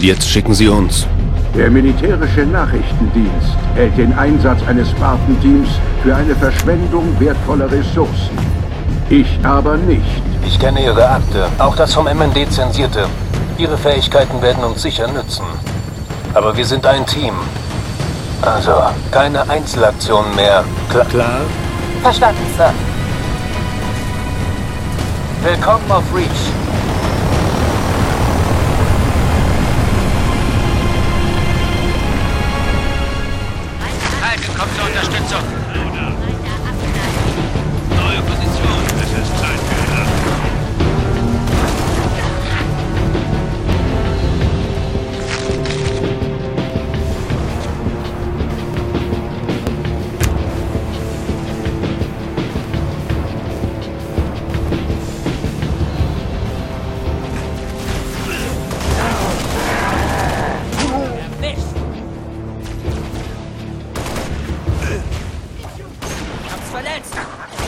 Und jetzt schicken sie uns. Der militärische Nachrichtendienst hält den Einsatz eines Spartan-Teams für eine Verschwendung wertvoller Ressourcen. Ich aber nicht. Ich kenne Ihre Akte, auch das vom MND zensierte. Ihre Fähigkeiten werden uns sicher nützen. Aber wir sind ein Team. Also, keine Einzelaktionen mehr. Klar? Klar? Verstanden, Sir. Willkommen auf Reach. 진짜 Let's...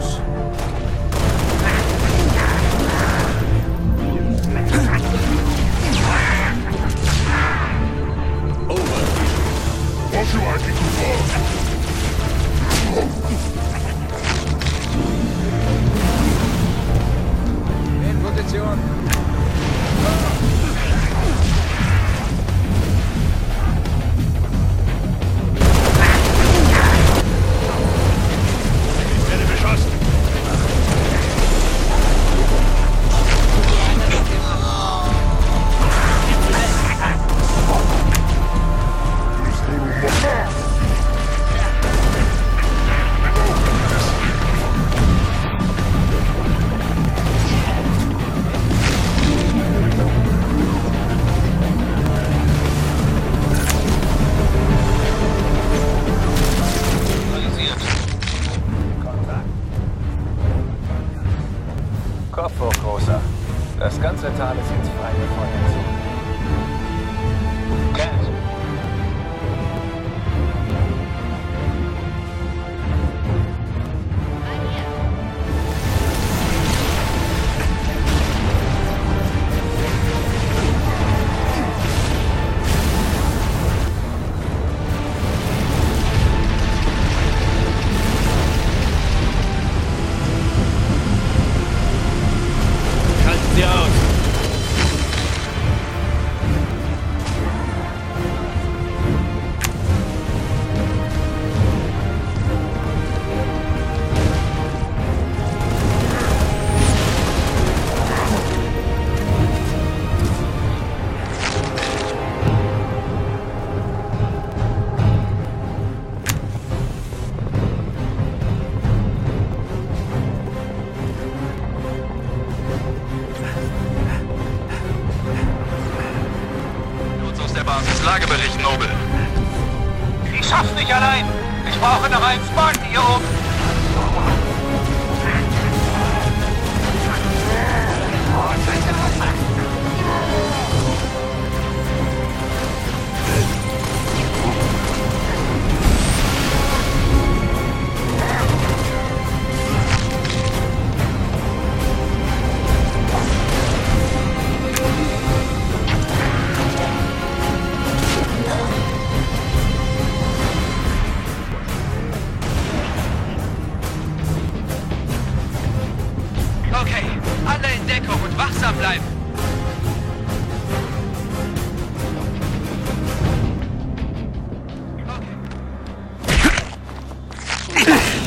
Over. What you like to Kopf hoch, Großer. Das ganze Tal ist jetzt frei gefeuert. times Marty, old Wachsam bleiben! Okay.